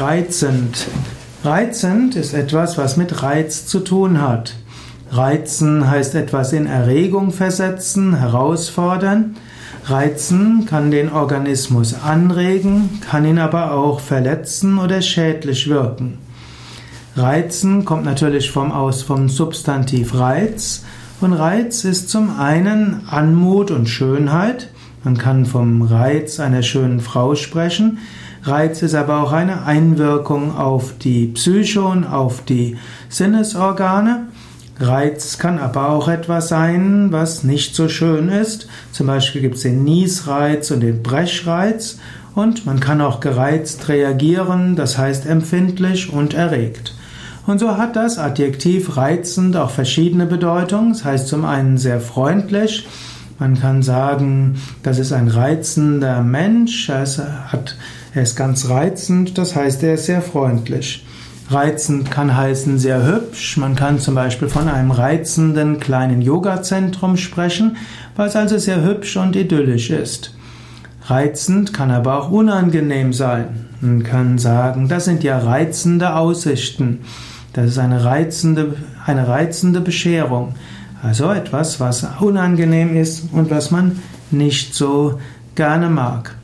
reizend. Reizend ist etwas, was mit Reiz zu tun hat. Reizen heißt etwas in Erregung versetzen, herausfordern. Reizen kann den Organismus anregen, kann ihn aber auch verletzen oder schädlich wirken. Reizen kommt natürlich vom aus vom Substantiv Reiz und Reiz ist zum einen Anmut und Schönheit. Man kann vom Reiz einer schönen Frau sprechen. Reiz ist aber auch eine Einwirkung auf die Psyche und auf die Sinnesorgane. Reiz kann aber auch etwas sein, was nicht so schön ist. Zum Beispiel gibt es den Niesreiz und den Brechreiz. Und man kann auch gereizt reagieren, das heißt empfindlich und erregt. Und so hat das Adjektiv reizend auch verschiedene Bedeutungen. Das heißt zum einen sehr freundlich. Man kann sagen, das ist ein reizender Mensch. Er ist, hat, er ist ganz reizend, das heißt, er ist sehr freundlich. Reizend kann heißen sehr hübsch. Man kann zum Beispiel von einem reizenden kleinen Yoga-Zentrum sprechen, was also sehr hübsch und idyllisch ist. Reizend kann aber auch unangenehm sein. Man kann sagen, das sind ja reizende Aussichten. Das ist eine reizende, eine reizende Bescherung. Also etwas, was unangenehm ist und was man nicht so gerne mag.